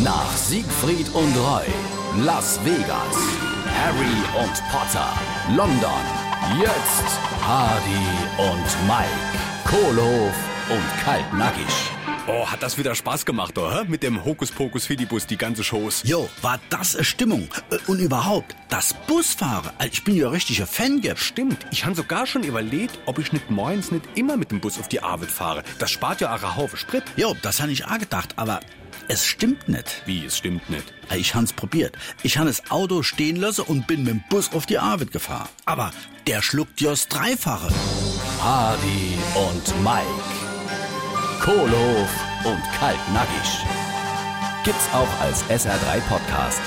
Nach Siegfried und Roy, Las Vegas, Harry und Potter, London, jetzt Hardy und Mike, Kohlhof und Kaltnackig. Oh, hat das wieder Spaß gemacht, oder? Mit dem Hokuspokus Fidibus, die ganze Shows. Jo, war das eine Stimmung? Äh, Und überhaupt, das Busfahren. äh, Ich bin ja richtiger Fan. gell? Stimmt, ich han sogar schon überlegt, ob ich nicht morgens nicht immer mit dem Bus auf die Arbeit fahre. Das spart ja auch einen Haufen Sprit. Jo, das habe ich auch gedacht, aber es stimmt nicht. Wie, es stimmt nicht. Ich hans probiert. Ich han das Auto stehen lassen und bin mit dem Bus auf die Arbeit gefahren. Aber der schluckt ja das Dreifache. Hardy und Mike, Kohlhof und Kaltnackig. Gibt's auch als SR3 Podcast.